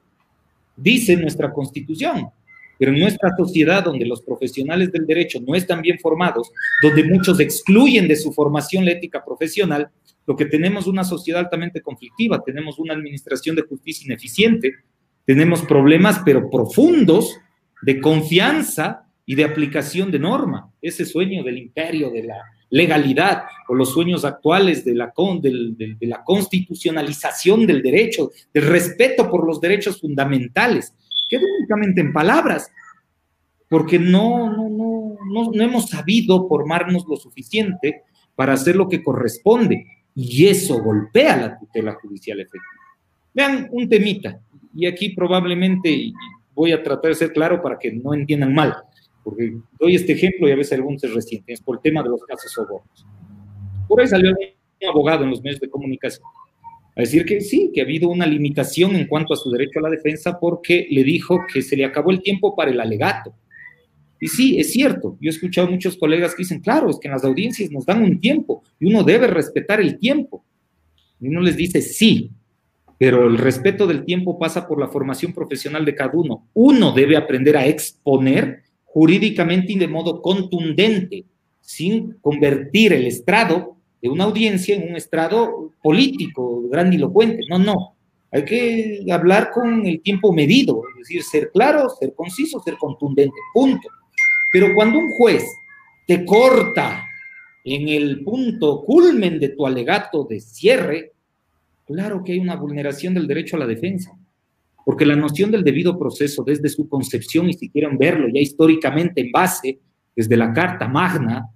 dice nuestra constitución. Pero en nuestra sociedad, donde los profesionales del derecho no están bien formados, donde muchos excluyen de su formación la ética profesional, lo que tenemos una sociedad altamente conflictiva, tenemos una administración de justicia ineficiente, tenemos problemas pero profundos de confianza y de aplicación de norma. Ese sueño del imperio, de la legalidad, o los sueños actuales de la, de, de la constitucionalización del derecho, del respeto por los derechos fundamentales, queda únicamente en palabras, porque no, no, no, no, no hemos sabido formarnos lo suficiente para hacer lo que corresponde, y eso golpea la tutela judicial efectiva. Vean un temita, y aquí probablemente voy a tratar de ser claro para que no entiendan mal porque doy este ejemplo y a veces algunos se resienten, es por el tema de los casos sobornos. Por ahí salió un abogado en los medios de comunicación a decir que sí, que ha habido una limitación en cuanto a su derecho a la defensa porque le dijo que se le acabó el tiempo para el alegato. Y sí, es cierto, yo he escuchado a muchos colegas que dicen, claro, es que en las audiencias nos dan un tiempo y uno debe respetar el tiempo. Y uno les dice, sí, pero el respeto del tiempo pasa por la formación profesional de cada uno. Uno debe aprender a exponer jurídicamente y de modo contundente, sin convertir el estrado de una audiencia en un estrado político, grandilocuente. No, no. Hay que hablar con el tiempo medido, es decir, ser claro, ser conciso, ser contundente, punto. Pero cuando un juez te corta en el punto culmen de tu alegato de cierre, claro que hay una vulneración del derecho a la defensa porque la noción del debido proceso desde su concepción, y si quieren verlo ya históricamente en base, desde la Carta Magna,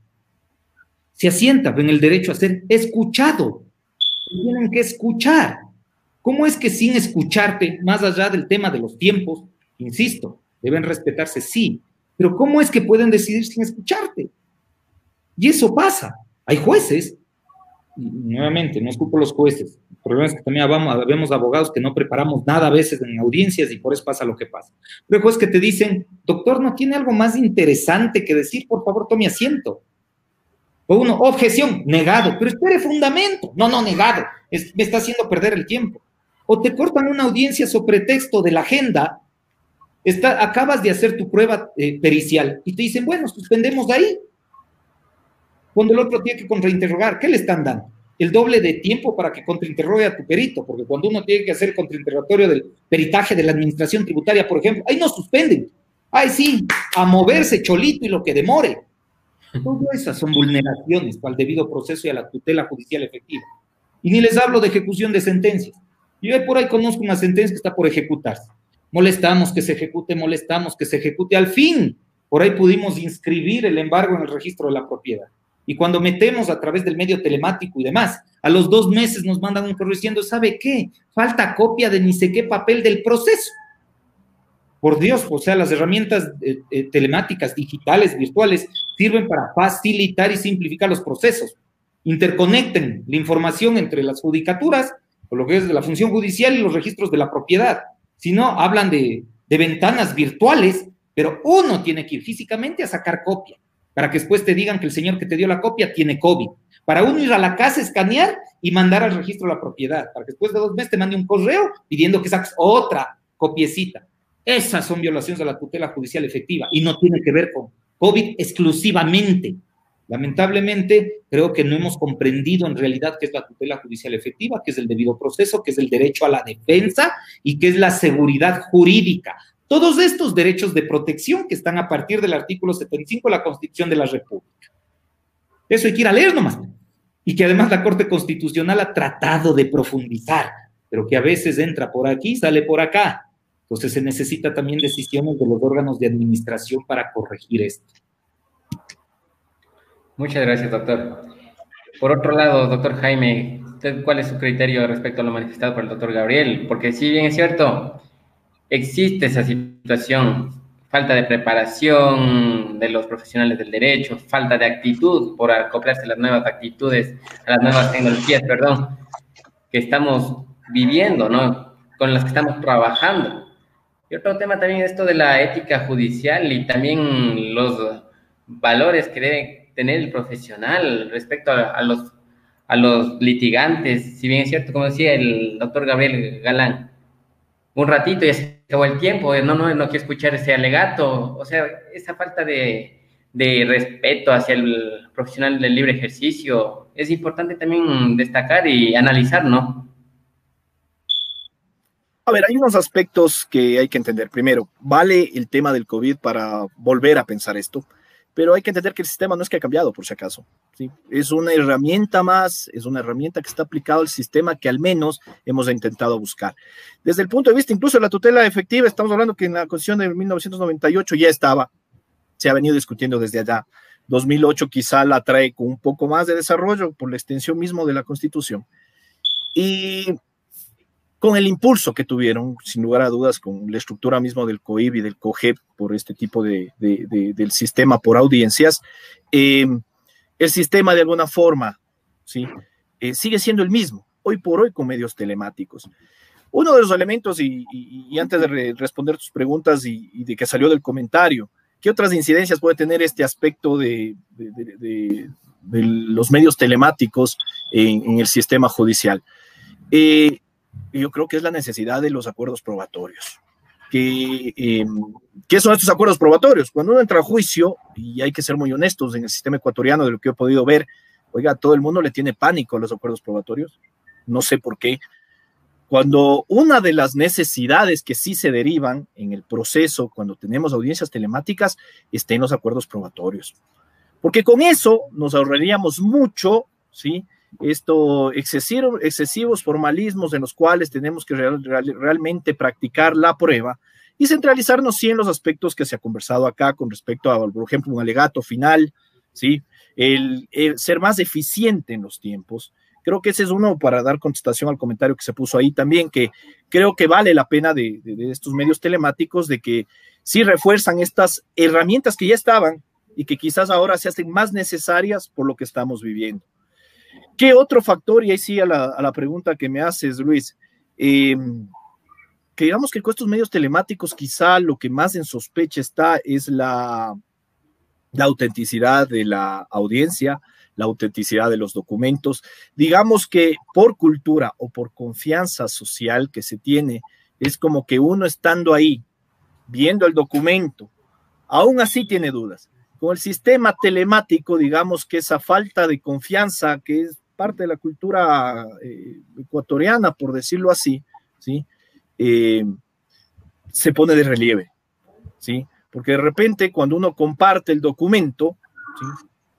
se asienta en el derecho a ser escuchado. Tienen que escuchar. ¿Cómo es que sin escucharte, más allá del tema de los tiempos, insisto, deben respetarse, sí, pero ¿cómo es que pueden decidir sin escucharte? Y eso pasa. Hay jueces, nuevamente, no escupo los jueces, el problema es que también vemos abogados que no preparamos nada a veces en audiencias y por eso pasa lo que pasa. Luego es que te dicen, doctor, ¿no tiene algo más interesante que decir? Por favor, tome asiento. O uno, objeción, negado, pero espere fundamento. No, no, negado, me está haciendo perder el tiempo. O te cortan una audiencia sobre pretexto de la agenda, está, acabas de hacer tu prueba eh, pericial y te dicen, bueno, suspendemos de ahí. Cuando el otro tiene que contrainterrogar, ¿qué le están dando? El doble de tiempo para que contrainterrogue a tu perito, porque cuando uno tiene que hacer el contrainterrogatorio del peritaje de la administración tributaria, por ejemplo, ahí no suspenden. Ay, sí, a moverse cholito y lo que demore. Todo esas son vulneraciones al debido proceso y a la tutela judicial efectiva. Y ni les hablo de ejecución de sentencias. Yo por ahí conozco una sentencia que está por ejecutarse. Molestamos que se ejecute, molestamos que se ejecute. Al fin, por ahí pudimos inscribir el embargo en el registro de la propiedad. Y cuando metemos a través del medio telemático y demás, a los dos meses nos mandan un correo diciendo, ¿sabe qué? Falta copia de ni sé qué papel del proceso. Por Dios, o sea, las herramientas eh, eh, telemáticas, digitales, virtuales, sirven para facilitar y simplificar los procesos. Interconecten la información entre las judicaturas, o lo que es de la función judicial y los registros de la propiedad. Si no, hablan de, de ventanas virtuales, pero uno tiene que ir físicamente a sacar copia para que después te digan que el señor que te dio la copia tiene COVID. Para uno ir a la casa, escanear y mandar al registro la propiedad, para que después de dos meses te mande un correo pidiendo que saques otra copiecita. Esas son violaciones a la tutela judicial efectiva y no tiene que ver con COVID exclusivamente. Lamentablemente, creo que no hemos comprendido en realidad qué es la tutela judicial efectiva, qué es el debido proceso, qué es el derecho a la defensa y qué es la seguridad jurídica. Todos estos derechos de protección que están a partir del artículo 75 de la Constitución de la República. Eso hay que ir a leer nomás. Y que además la Corte Constitucional ha tratado de profundizar, pero que a veces entra por aquí, sale por acá. Entonces se necesita también decisiones de los órganos de administración para corregir esto.
Muchas gracias, doctor. Por otro lado, doctor Jaime, ¿cuál es su criterio respecto a lo manifestado por el doctor Gabriel? Porque si bien es cierto, existe esa situación, falta de preparación de los profesionales del derecho, falta de actitud por acoplarse a las nuevas actitudes, a las nuevas tecnologías, perdón, que estamos viviendo, ¿no? Con las que estamos trabajando. Y otro tema también es esto de la ética judicial y también los valores que debe tener el profesional respecto a, los, a los litigantes. Si bien es cierto, como decía el doctor Gabriel Galán, un ratito y se acabó el tiempo, no, no, no quiero escuchar ese alegato, o sea, esa falta de, de respeto hacia el profesional del libre ejercicio es importante también destacar y analizar, ¿no?
A ver, hay unos aspectos que hay que entender. Primero, vale el tema del COVID para volver a pensar esto pero hay que entender que el sistema no es que ha cambiado, por si acaso. ¿sí? Es una herramienta más, es una herramienta que está aplicada al sistema que al menos hemos intentado buscar. Desde el punto de vista incluso de la tutela efectiva, estamos hablando que en la Constitución de 1998 ya estaba, se ha venido discutiendo desde allá. 2008 quizá la trae con un poco más de desarrollo por la extensión mismo de la Constitución. Y con el impulso que tuvieron, sin lugar a dudas, con la estructura mismo del COIB y del COGEP por este tipo de, del sistema por audiencias, eh, el sistema de alguna forma ¿sí? Eh, sigue siendo el mismo, hoy por hoy con medios telemáticos. Uno de los elementos, y, antes de responder tus preguntas y, de que salió del comentario, ¿qué otras incidencias puede tener este aspecto de, los medios telemáticos en, el sistema judicial? Eh, yo creo que es la necesidad de los acuerdos probatorios. Que, em, ¿Qué son estos acuerdos probatorios? Cuando uno entra a juicio, y hay que ser muy honestos en el sistema ecuatoriano de lo que he podido ver, oiga, todo el mundo le tiene pánico a los acuerdos probatorios. No sé por qué. Cuando una de las necesidades que sí se derivan en el proceso, cuando tenemos audiencias telemáticas, está en los acuerdos probatorios. Porque con eso nos ahorraríamos mucho, ¿sí? Esto, excesivos formalismos en los cuales tenemos que realmente practicar la prueba y centralizarnos sí en los aspectos que se ha conversado acá con respecto a, por ejemplo, un alegato final, ¿sí? El, ser más eficiente en los tiempos. Creo que ese es uno para dar contestación al comentario que se puso ahí también, que creo que vale la pena de, de estos medios telemáticos, de que sí refuerzan estas herramientas que ya estaban y que quizás ahora se hacen más necesarias por lo que estamos viviendo. ¿Qué otro factor? Y ahí sí a la, pregunta que me haces, Luis. Em, que digamos que con estos medios telemáticos quizá lo que más en sospecha está es la, la autenticidad de la audiencia, la autenticidad de los documentos. Digamos que por cultura o por confianza social que se tiene, es como que uno estando ahí, viendo el documento, aún así tiene dudas. Con el sistema telemático, digamos que esa falta de confianza, que es parte de la cultura eh, ecuatoriana, por decirlo así, ¿sí? Eh, se pone de relieve, ¿sí? Porque de repente cuando uno comparte el documento,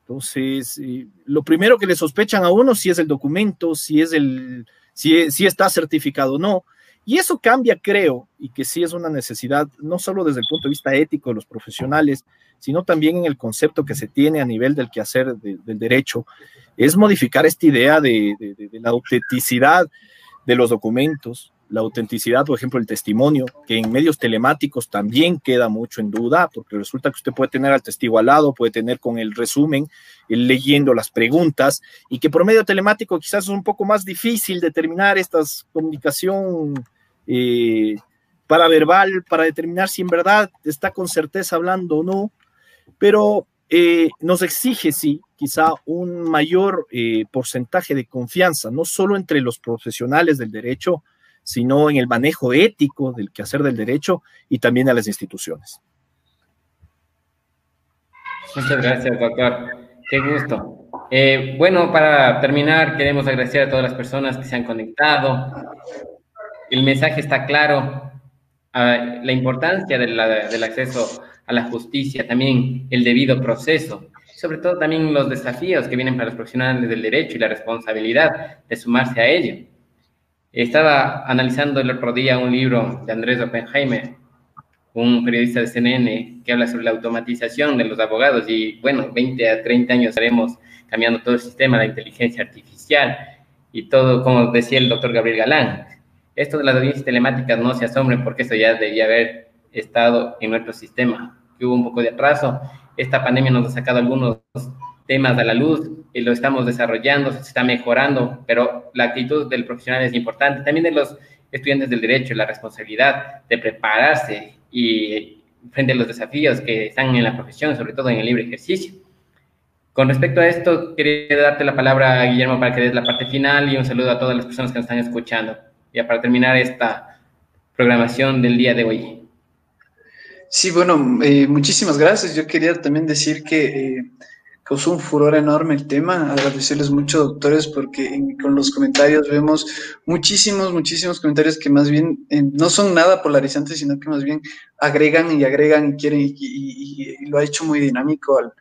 entonces eh, lo primero que le sospechan a uno si es el documento, si es el, si, si está certificado o no, y eso cambia, creo, y que sí es una necesidad, no solo desde el punto de vista ético de los profesionales, sino también en el concepto que se tiene a nivel del quehacer del derecho, es modificar esta idea de, la autenticidad de los documentos, la autenticidad, por ejemplo, el testimonio, que en medios telemáticos también queda mucho en duda, porque resulta que usted puede tener al testigo al lado, puede tener con el resumen, leyendo las preguntas, y que por medio telemático quizás es un poco más difícil determinar esta comunicación eh, para verbal, para determinar si en verdad está con certeza hablando o no, pero eh, nos exige, sí, quizá un mayor eh, porcentaje de confianza, no solo entre los profesionales del derecho, sino en el manejo ético del quehacer del derecho y también a las instituciones.
Muchas gracias, doctor. Qué gusto. Eh, bueno, para terminar, queremos agradecer a todas las personas que se han conectado. El mensaje está claro. la importancia del acceso a la justicia, también el debido proceso, sobre todo también los desafíos que vienen para los profesionales del derecho y la responsabilidad de sumarse a ello. Estaba analizando el otro día un libro de Andrés Oppenheimer, un periodista de CNN, que habla sobre la automatización de los abogados y, bueno, 20 a 30 años estaremos cambiando todo el sistema, la inteligencia artificial y todo, como decía el doctor Gabriel Galán. Esto de las audiencias telemáticas no se asombren porque eso ya debía haber estado en nuestro sistema, que hubo un poco de atraso. Esta pandemia nos ha sacado algunos temas a la luz y lo estamos desarrollando, se está mejorando, pero la actitud del profesional es importante. También de los estudiantes del derecho, la responsabilidad de prepararse y frente a los desafíos que están en la profesión, sobre todo en el libre ejercicio. Con respecto a esto, quería darte la palabra Guillermo para que des la parte final y un saludo a todas las personas que nos están escuchando. Ya para terminar esta programación del día de hoy.
Sí, bueno, eh, muchísimas gracias. Yo quería también decir que eh, causó un furor enorme el tema. Agradecerles mucho, doctores, porque con los comentarios vemos muchísimos, muchísimos comentarios que más bien eh, no son nada polarizantes, sino que más bien agregan y agregan y quieren, y, lo ha hecho muy dinámico al,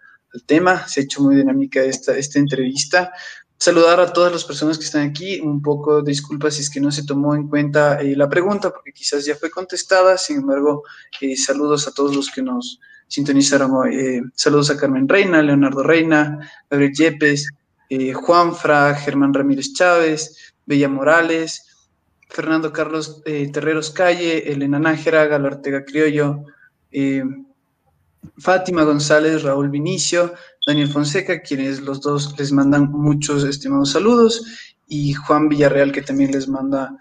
tema, se ha hecho muy dinámica esta, esta entrevista. Saludar a todas las personas que están aquí, un poco disculpas si es que no se tomó en cuenta eh, la pregunta, porque quizás ya fue contestada, sin embargo, eh, saludos a todos los que nos, sintonizaron eh, saludos a Carmen Reina, Leonardo Reina, Gabriel Yepes, eh, Juanfra, Germán Ramírez Chávez, Bella Morales, Fernando Carlos eh, Terreros Calle, Elena Nájera, Galo Ortega Criollo, Fátima González, Raúl Vinicio, Daniel Fonseca, quienes los dos les mandan muchos estimados saludos, y Juan Villarreal, que también les manda,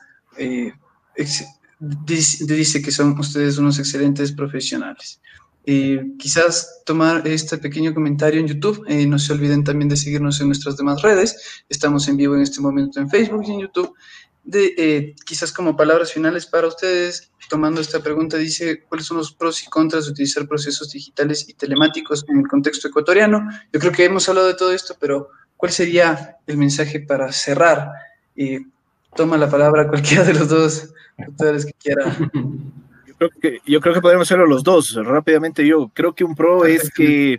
dice que son ustedes unos excelentes profesionales. Eh, quizás tomar este pequeño comentario en YouTube. Eh, no se olviden también de seguirnos en nuestras demás redes. Estamos en vivo en este momento en Facebook y en YouTube. De, eh, quizás como palabras finales para ustedes, tomando esta pregunta, dice, ¿cuáles son los pros y contras de utilizar procesos digitales y telemáticos en el contexto ecuatoriano? Yo creo que hemos hablado de todo esto, pero ¿cuál sería el mensaje para cerrar? toma la palabra cualquiera de los dos doctores que quiera.
yo creo que podemos hacerlo los dos. Rápidamente yo creo que un pro es que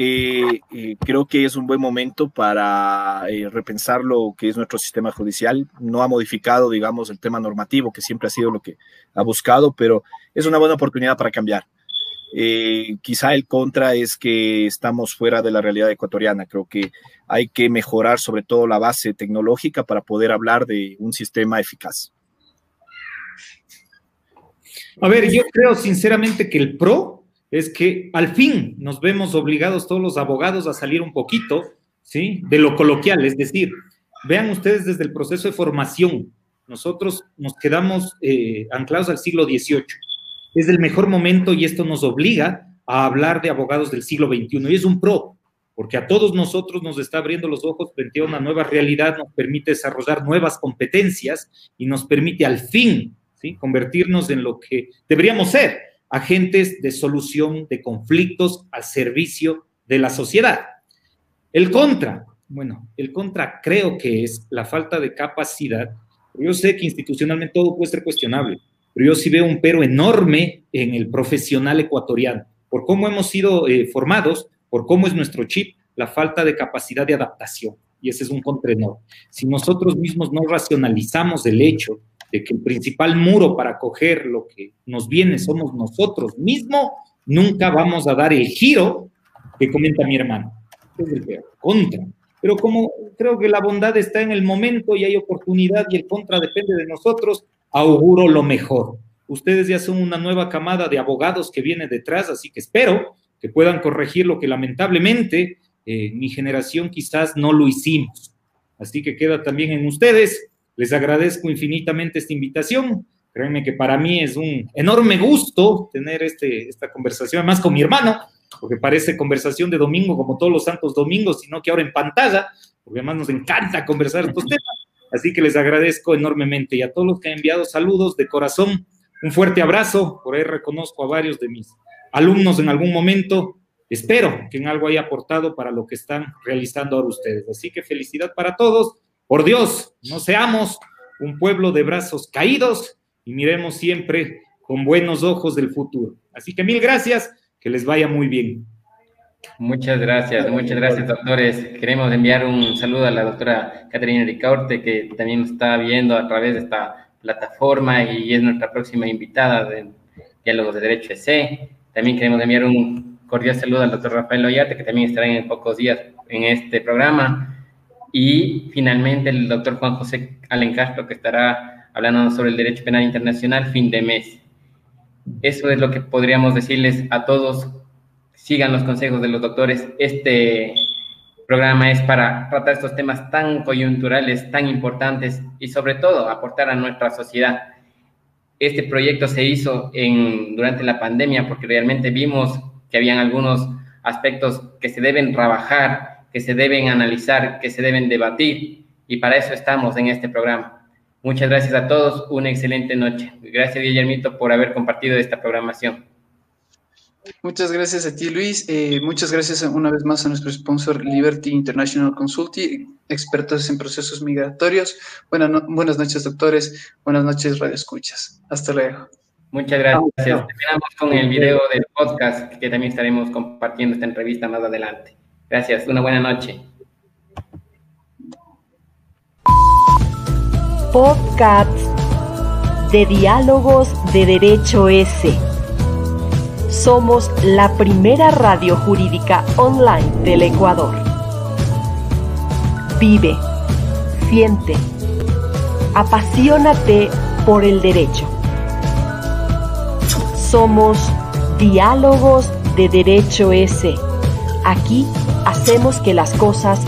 eh, eh, creo que es un buen momento para eh, repensar lo que es nuestro sistema judicial. No ha modificado, digamos, el tema normativo, que siempre ha sido lo que ha buscado, pero es una buena oportunidad para cambiar. quizá el contra es que estamos fuera de la realidad ecuatoriana. Creo que hay que mejorar sobre todo la base tecnológica para poder hablar de un sistema eficaz.
A ver, yo creo sinceramente que el pro es que al fin nos vemos obligados todos los abogados a salir un poquito, ¿sí? De lo coloquial, es decir, vean ustedes desde el proceso de formación, nosotros nos quedamos eh, anclados al siglo XVIII. Es el mejor momento y esto nos obliga a hablar de abogados del siglo XXI y es un pro, porque a todos nosotros nos está abriendo los ojos frente a una nueva realidad, nos permite desarrollar nuevas competencias y nos permite al fin convertirnos en lo que deberíamos ser, agentes de solución de conflictos al servicio de la sociedad. El contra, bueno, el contra creo que es la falta de capacidad. Yo sé que institucionalmente todo puede ser cuestionable, pero yo sí veo un pero enorme en el profesional ecuatoriano, por cómo hemos sido eh, formados, por cómo es nuestro chip, la falta de capacidad de adaptación. Y ese es un contraenor. Si nosotros mismos no racionalizamos el hecho de que el principal muro para coger lo que nos viene somos nosotros mismos, nunca vamos a dar el giro que comenta mi hermano. Es el peor. Contra. Pero como creo que la bondad está en el momento y hay oportunidad y el contra depende de nosotros, auguro lo mejor. Ustedes ya son una nueva camada de abogados que viene detrás, así que espero que puedan corregir lo que lamentablemente eh, mi generación quizás no lo hicimos. Así que queda también en ustedes. Les agradezco infinitamente esta invitación. Créanme que para mí es un enorme gusto tener este, esta conversación, además con mi hermano, porque parece conversación de domingo como todos los santos domingos, sino que ahora en pantalla, porque además nos encanta conversar estos temas. Así que les agradezco enormemente y a todos los que han enviado saludos de corazón, un fuerte abrazo. Por ahí reconozco a varios de mis alumnos en algún momento. Espero que en algo haya aportado para lo que están realizando ahora ustedes. Así que felicidad para todos. Por Dios, no seamos un pueblo de brazos caídos y miremos siempre con buenos ojos del futuro. Así que mil gracias, que les vaya muy bien.
Muchas gracias, muchas gracias, doctores. Queremos enviar un saludo a la doctora Caterina Ricaurte, que también nos está viendo a través de esta plataforma y es nuestra próxima invitada de Diálogos de Derecho EC. También queremos enviar un cordial saludo al doctor Rafael Loyate, que también estará en pocos días en este programa. Y finalmente el doctor Juan José Allen Castro, que estará hablando sobre el derecho penal internacional fin de mes. Eso es lo que podríamos decirles a todos. Sigan los consejos de los doctores. Este programa es para tratar estos temas tan coyunturales, tan importantes y sobre todo aportar a nuestra sociedad este proyecto se hizo en, durante la pandemia porque realmente vimos que habían algunos aspectos que se deben trabajar, que se deben analizar, que se deben debatir y para eso estamos en este programa. Muchas gracias a todos, una excelente noche. Gracias Guillermito por haber compartido esta programación.
Muchas gracias a ti, Luis. Eh, muchas gracias una vez más a nuestro sponsor Liberty International Consulting, expertos en procesos migratorios. Buenas, buenas noches, doctores. Buenas noches, Radio Escuchas. Hasta luego.
Muchas gracias. Terminamos con el video del podcast que también estaremos compartiendo esta entrevista más adelante. Gracias. Una buena noche.
Podcast de Diálogos de Derecho S somos la primera radio jurídica online del Ecuador. Vive, siente, apasionate por el derecho. Somos Diálogos de Derecho S. Aquí hacemos que las cosas